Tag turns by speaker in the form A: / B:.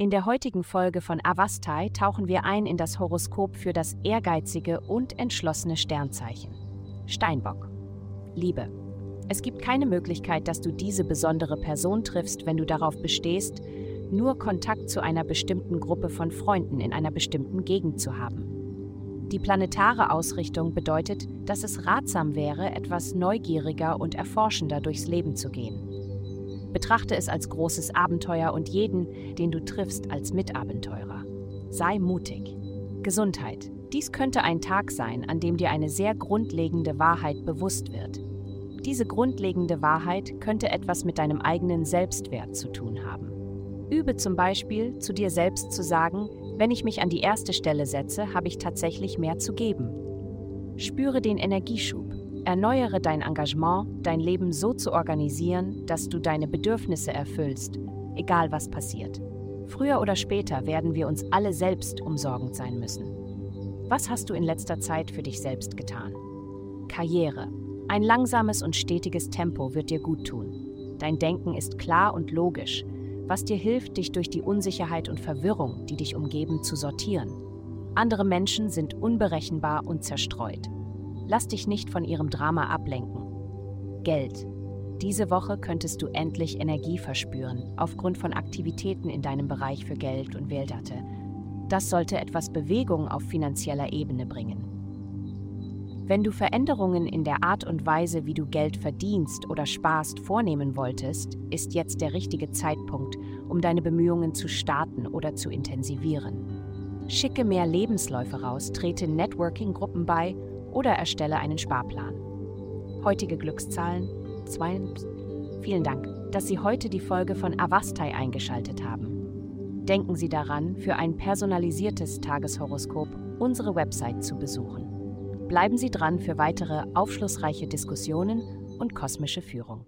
A: In der heutigen Folge von Avastai tauchen wir ein in das Horoskop für das ehrgeizige und entschlossene Sternzeichen. Steinbock. Liebe. Es gibt keine Möglichkeit, dass du diese besondere Person triffst, wenn du darauf bestehst, nur Kontakt zu einer bestimmten Gruppe von Freunden in einer bestimmten Gegend zu haben. Die planetare Ausrichtung bedeutet, dass es ratsam wäre, etwas neugieriger und erforschender durchs Leben zu gehen. Betrachte es als großes Abenteuer und jeden, den du triffst, als Mitabenteurer. Sei mutig. Gesundheit. Dies könnte ein Tag sein, an dem dir eine sehr grundlegende Wahrheit bewusst wird. Diese grundlegende Wahrheit könnte etwas mit deinem eigenen Selbstwert zu tun haben. Übe zum Beispiel, zu dir selbst zu sagen, wenn ich mich an die erste Stelle setze, habe ich tatsächlich mehr zu geben. Spüre den Energieschub. Erneuere dein Engagement, dein Leben so zu organisieren, dass du deine Bedürfnisse erfüllst, egal was passiert. Früher oder später werden wir uns alle selbst umsorgend sein müssen. Was hast du in letzter Zeit für dich selbst getan? Karriere. Ein langsames und stetiges Tempo wird dir gut tun. Dein Denken ist klar und logisch, was dir hilft, dich durch die Unsicherheit und Verwirrung, die dich umgeben, zu sortieren. Andere Menschen sind unberechenbar und zerstreut. Lass dich nicht von ihrem Drama ablenken. Geld. Diese Woche könntest du endlich Energie verspüren, aufgrund von Aktivitäten in deinem Bereich für Geld und Wilderte. Das sollte etwas Bewegung auf finanzieller Ebene bringen. Wenn du Veränderungen in der Art und Weise, wie du Geld verdienst oder sparst, vornehmen wolltest, ist jetzt der richtige Zeitpunkt, um deine Bemühungen zu starten oder zu intensivieren. Schicke mehr Lebensläufe raus, trete Networking-Gruppen bei oder erstelle einen Sparplan. Heutige Glückszahlen 2. Vielen Dank, dass Sie heute die Folge von Avastai eingeschaltet haben. Denken Sie daran, für ein personalisiertes Tageshoroskop unsere Website zu besuchen. Bleiben Sie dran für weitere aufschlussreiche Diskussionen und kosmische Führung.